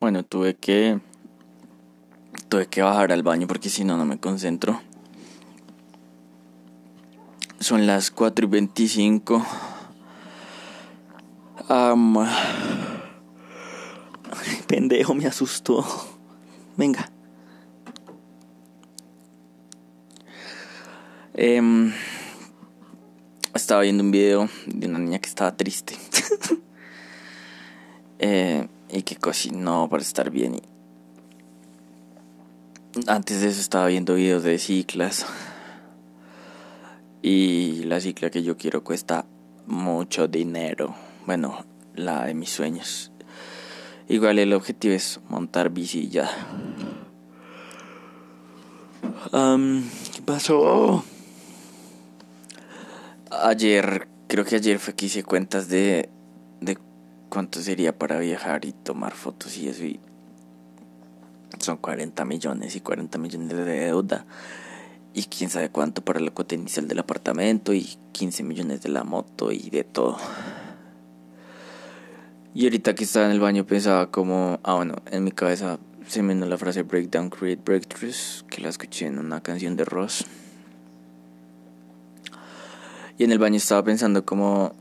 Bueno, tuve que tuve que bajar al baño porque si no no me concentro. Son las 4 y 25. pendejo, me asustó. Venga. Em, estaba viendo un video de una niña que estaba triste. Eh, y que cocinó para estar bien. antes de eso estaba viendo videos de ciclas. Y la cicla que yo quiero cuesta mucho dinero. Bueno, la de mis sueños. Igual el objetivo es montar bici y ya. ¿Qué pasó? Ayer, creo que ayer fue que hice cuentas de cuánto sería para viajar y tomar fotos y eso. Y son 40 millones y 40 millones de deuda. Y quién sabe cuánto para la cuota inicial del apartamento y 15 millones de la moto y de todo. Y ahorita que estaba en el baño pensaba como, ah bueno, en mi cabeza se me vino la frase Breakdown Create Breakthroughs, que la escuché en una canción de Ross. Y en el baño estaba pensando como...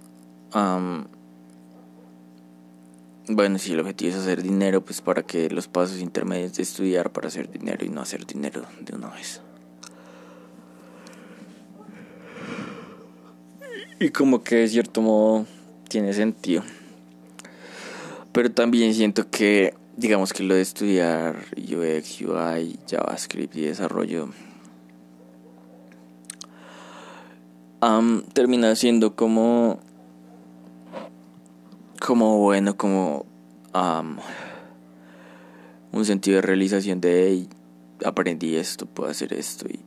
bueno, si el objetivo es hacer dinero, pues para que los pasos intermedios de estudiar para hacer dinero y no hacer dinero de una vez. Y como que de cierto modo tiene sentido. Pero también siento que, digamos que lo de estudiar UX, UI, JavaScript y desarrollo termina siendo como como bueno como un sentido de realización de aprendí esto puedo hacer esto y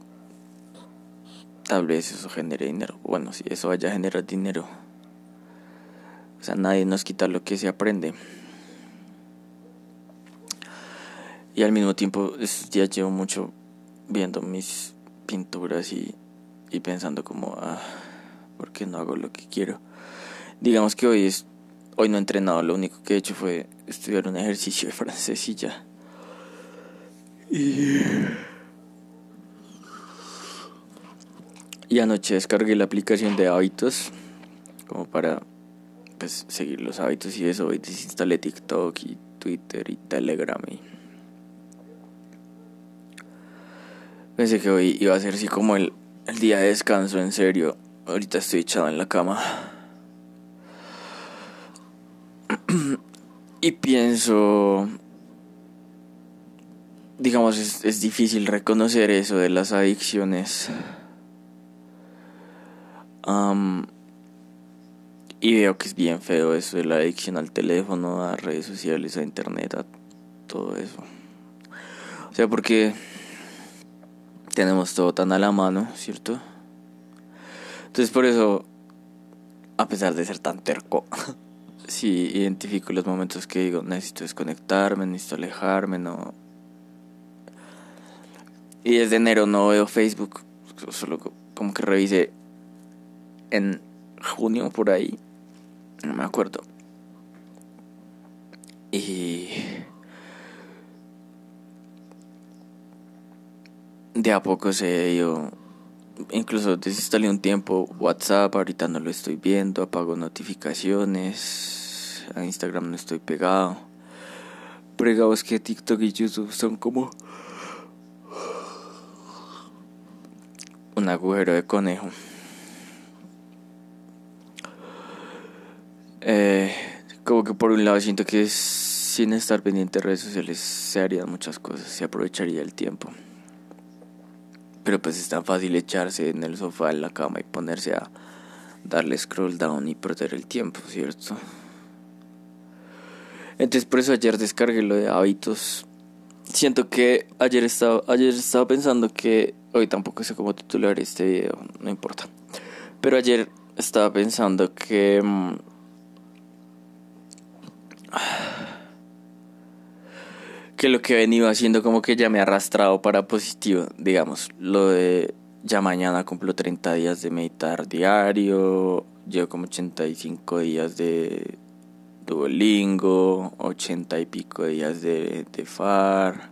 tal vez eso genere dinero bueno si eso vaya a generar dinero o sea nadie nos quita lo que se aprende. Y al mismo tiempo ya llevo mucho viendo mis pinturas y y pensando como, ah, ¿por qué no hago lo que quiero? Digamos que hoy es, hoy no he entrenado, lo único que he hecho fue estudiar un ejercicio de francés y ya. Y, y anoche descargué la aplicación de hábitos como para pues seguir los hábitos y eso, hoy desinstalé TikTok y Twitter y Telegram y pensé que hoy iba a ser así como el el día de descanso, en serio. Ahorita estoy echado en la cama. Y pienso, digamos, es, es, difícil reconocer eso de las adicciones. y veo que es bien feo eso de la adicción al teléfono, a redes sociales, a internet, a todo eso. O sea, porque tenemos todo tan a la mano, ¿cierto? Entonces por eso, a pesar de ser tan terco, sí identifico los momentos que digo, necesito desconectarme, necesito alejarme, no... Y desde enero no veo Facebook, solo como que revise en junio por ahí, no me acuerdo. Y de a poco se yo incluso desinstalé un tiempo WhatsApp, ahorita no lo estoy viendo, apago notificaciones, a Instagram no estoy pegado. Pero que TikTok y YouTube son como un agujero de conejo. Eh, como que por un lado siento que sin estar pendiente de redes sociales se harían muchas cosas, se aprovecharía el tiempo. Pero pues es tan fácil echarse en el sofá, en la cama y ponerse a darle scroll down y perder el tiempo, ¿cierto? Entonces por eso ayer descargué lo de hábitos. Siento que ayer estaba, ayer estaba pensando que hoy tampoco sé cómo titular este video, no importa. Pero ayer estaba pensando que mm, que lo que he venido haciendo como que ya me ha arrastrado para positivo, digamos, lo de ya mañana cumplo 30 días de meditar diario, llevo como 85 días de Duolingo, ochenta y pico días de, de FAR.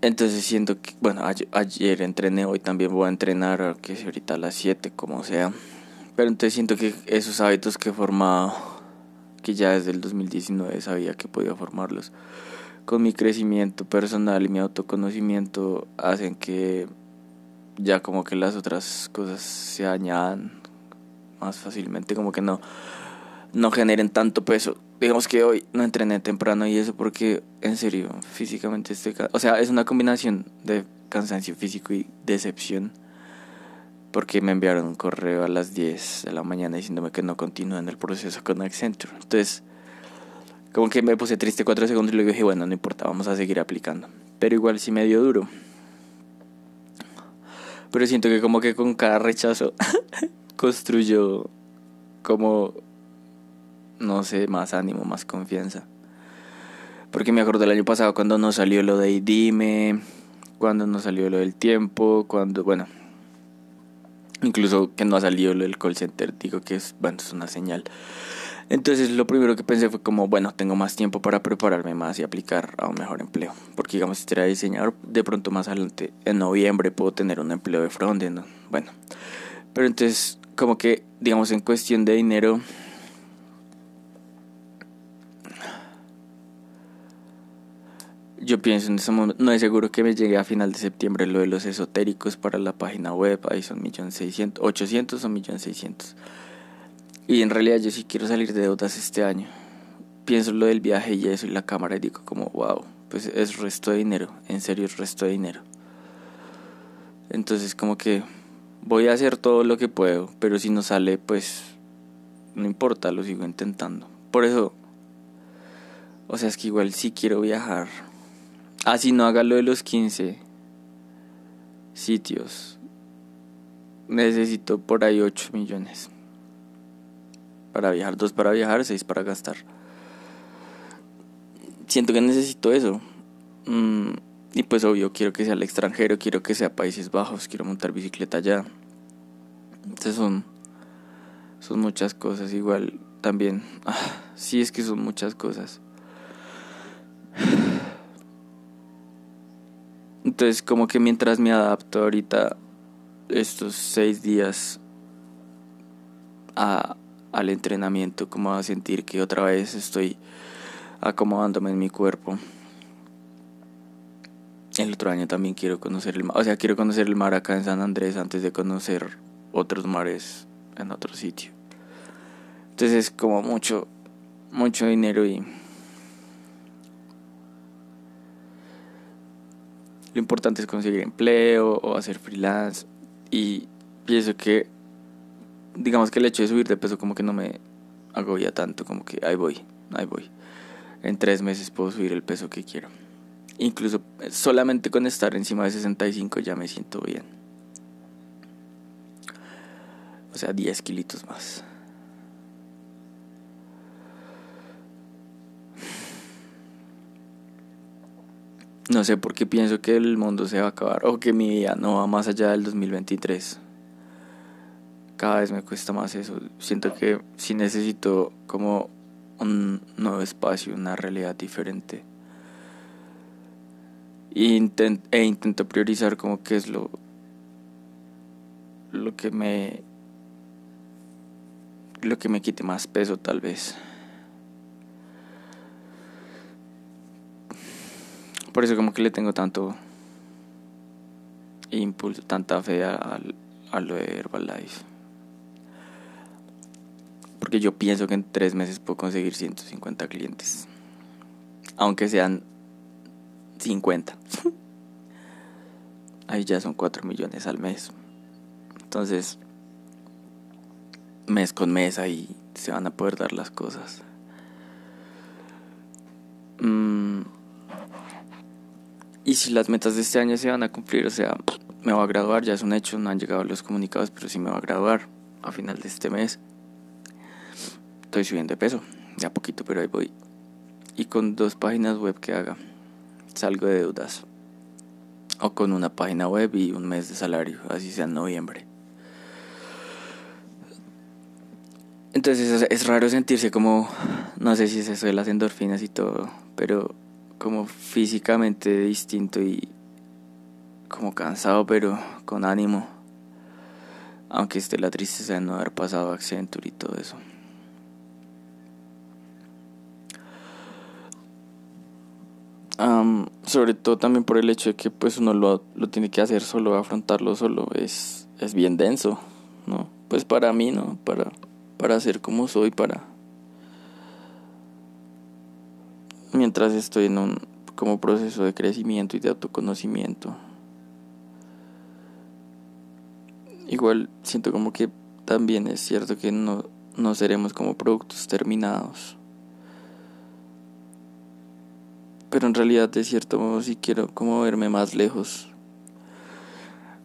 Entonces siento que, bueno, ayer, entrené, hoy también voy a entrenar, que es ahorita a las 7, como sea. Pero entonces siento que esos hábitos que he formado, que ya desde el 2019 sabía que podía formarlos, con mi crecimiento personal y mi autoconocimiento, hacen que ya como que las otras cosas se añadan más fácilmente, como que no, no generen tanto peso. Digamos que hoy no entrené temprano y eso porque en serio, físicamente estoy... O sea, es una combinación de cansancio físico y decepción. Porque me enviaron un correo a las 10 de la mañana diciéndome que no continúan el proceso con Accenture. Entonces, como que me puse triste cuatro segundos y luego dije, bueno, no importa, vamos a seguir aplicando. Pero igual sí me dio duro. Pero siento que como que con cada rechazo construyó como, no sé, más ánimo, más confianza. Porque me acuerdo del año pasado cuando no salió lo de Dime, cuando no salió lo del tiempo, cuando, bueno, incluso que no ha salido lo del call center, digo que es, bueno, es una señal. Entonces lo primero que pensé fue como, bueno, tengo más tiempo para prepararme más y aplicar a un mejor empleo. Porque digamos, si era diseñador, de pronto más adelante, en noviembre, puedo tener un empleo de frontend. Bueno, pero entonces como que, digamos, en cuestión de dinero, yo pienso en ese momento, no es seguro que me llegue a final de septiembre lo de los esotéricos para la página web, ahí son millón seiscientos, ochocientos o millón seiscientos. Y en realidad yo sí quiero salir de deudas este año. Pienso lo del viaje y eso y la cámara y digo como, wow, pues es resto de dinero, en serio es resto de dinero. Entonces como que voy a hacer todo lo que puedo, pero si no sale, pues no importa, lo sigo intentando. Por eso, o sea, es que igual sí quiero viajar. Ah, no haga lo de los 15 sitios. Necesito por ahí 8 millones. Para viajar, dos para viajar, seis para gastar. Siento que necesito eso. Mm, y pues obvio, quiero que sea al extranjero, quiero que sea Países Bajos, quiero montar bicicleta allá. Entonces son, son muchas cosas. Igual también, sí es que son muchas cosas. Entonces como que mientras me adapto ahorita estos seis días a, al entrenamiento, como a sentir que otra vez estoy acomodándome en mi cuerpo. El otro año también quiero conocer el mar, o sea, quiero conocer el mar acá en San Andrés antes de conocer otros mares en otro sitio. Entonces es como mucho, mucho dinero y lo importante es conseguir empleo o hacer freelance y pienso que digamos que el hecho de subir de peso como que no me agobia tanto, como que ahí voy, ahí voy. En tres meses puedo subir el peso que quiero. Incluso solamente con estar encima de 65 ya me siento bien. O sea, 10 kilitos más. No sé por qué pienso que el mundo se va a acabar o que mi vida no va más allá del 2023. Cada vez me cuesta más eso. Siento que si necesito como un nuevo espacio, una realidad diferente. E, e intento priorizar como que es lo, lo que me lo que me quite más peso tal vez. Por eso como que le tengo tanto impulso, tanta fe a, a lo de Herbalife. Porque yo pienso que en tres meses puedo conseguir 150 clientes. Aunque sean 50. Ahí ya son 4 millones al mes. Entonces, mes con mes ahí se van a poder dar las cosas. Mm, y si las metas de este año se van a cumplir, o sea, me voy a graduar, ya es un hecho, no han llegado los comunicados, pero sí me voy a graduar a final de este mes. Estoy subiendo de peso, ya poquito, pero ahí voy. Y con dos páginas web que haga, salgo de deudas. O con una página web y un mes de salario, así sea en noviembre. Entonces es, raro sentirse como, no sé si es eso de las endorfinas y todo, pero como físicamente distinto y como cansado, pero con ánimo. Aunque esté la tristeza de no haber pasado Accenture y todo eso. sobre todo también por el hecho de que pues uno lo, lo tiene que hacer solo, afrontarlo solo, es, es bien denso, ¿no? Pues para mí, ¿no? Para, para ser como soy, para... Mientras estoy en un como proceso de crecimiento y de autoconocimiento. Igual siento como que también es cierto que no, no seremos como productos terminados. pero en realidad de cierto modo sí quiero como verme más lejos,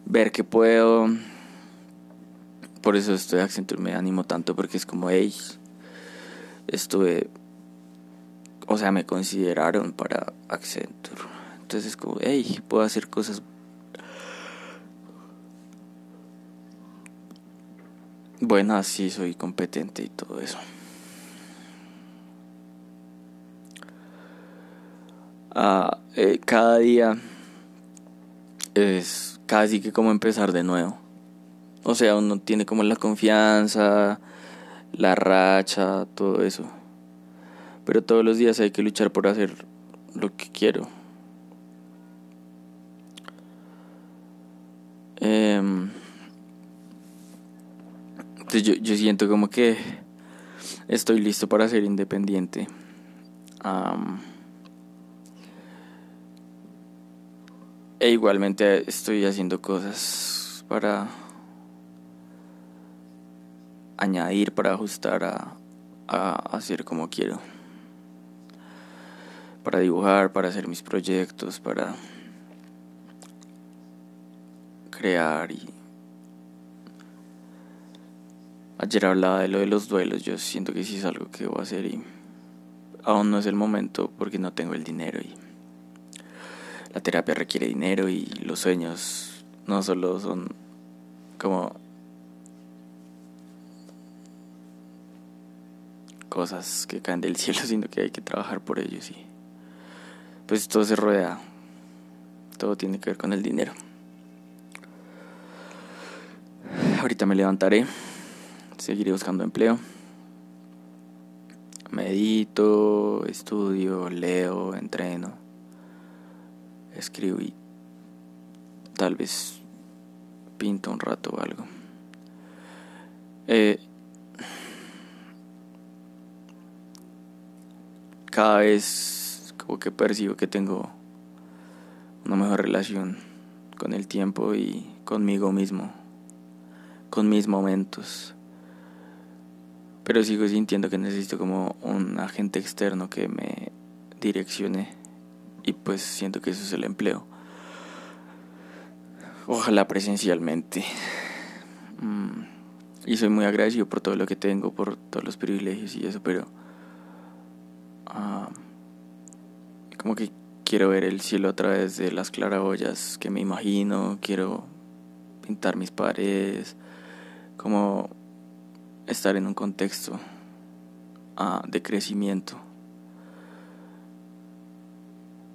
ver que puedo, por eso estoy Accenture me animo tanto porque es como, hey, estuve, o sea, me consideraron para Accenture, entonces es como, hey, puedo hacer cosas buenas, sí, soy competente y todo eso. Eh, cada día es casi que como empezar de nuevo. O sea, uno tiene como la confianza, la racha, todo eso. Pero todos los días hay que luchar por hacer lo que quiero. Em, entonces yo, yo siento como que estoy listo para ser independiente. E igualmente estoy haciendo cosas para añadir, para ajustar a hacer como quiero. Para dibujar, para hacer mis proyectos, para crear y ayer hablaba de lo de los duelos, yo siento que sí es algo que voy a hacer y aún no es el momento porque no tengo el dinero y la terapia requiere dinero y los sueños no solo son como cosas que caen del cielo, sino que hay que trabajar por ellos y pues todo se rodea, todo tiene que ver con el dinero. Ahorita me levantaré, seguiré buscando empleo. Medito, estudio, leo, entreno escribo y tal vez pinto un rato o algo. Eh, cada vez como que percibo que tengo una mejor relación con el tiempo y conmigo mismo, con mis momentos. Pero sigo sintiendo que necesito como un agente externo que me direccione y pues siento que eso es el empleo. Ojalá presencialmente. Mm, y soy muy agradecido por todo lo que tengo, por todos los privilegios y eso, pero ah, como que quiero ver el cielo a través de las claraboyas que me imagino, quiero pintar mis paredes, como estar en un contexto ah, de crecimiento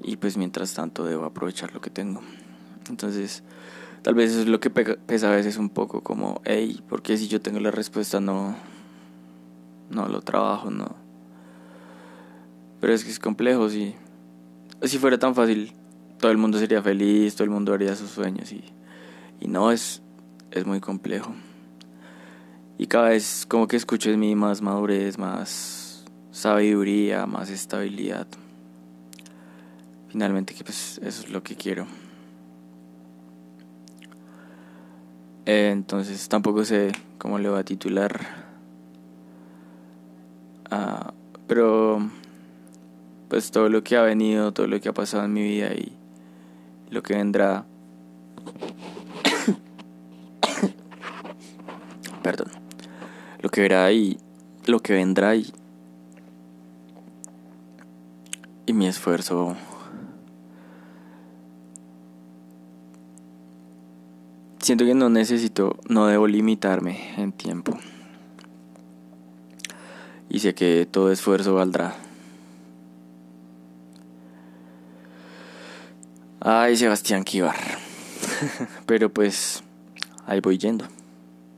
y pues mientras tanto debo aprovechar lo que tengo. Entonces, tal vez eso es lo que pesa a veces un poco como, hey, ¿por qué si yo tengo la respuesta no, no lo trabajo, no? Pero es que es complejo, si, si fuera tan fácil, todo el mundo sería feliz, todo el mundo haría sus sueños y, y no, es, es muy complejo. Y cada vez como que escucho en mí más madurez, más sabiduría, más estabilidad finalmente que pues eso es lo que quiero. Entonces tampoco sé cómo le va a titular. Ah, pero pues todo lo que ha venido, todo lo que ha pasado en mi vida y lo que vendrá. Perdón. Lo que verá y lo que vendrá y, y mi esfuerzo Siento que no necesito, no debo limitarme en tiempo. y sé que todo esfuerzo valdrá. Ay, Sebastián Kivar. Pero pues ahí voy yendo.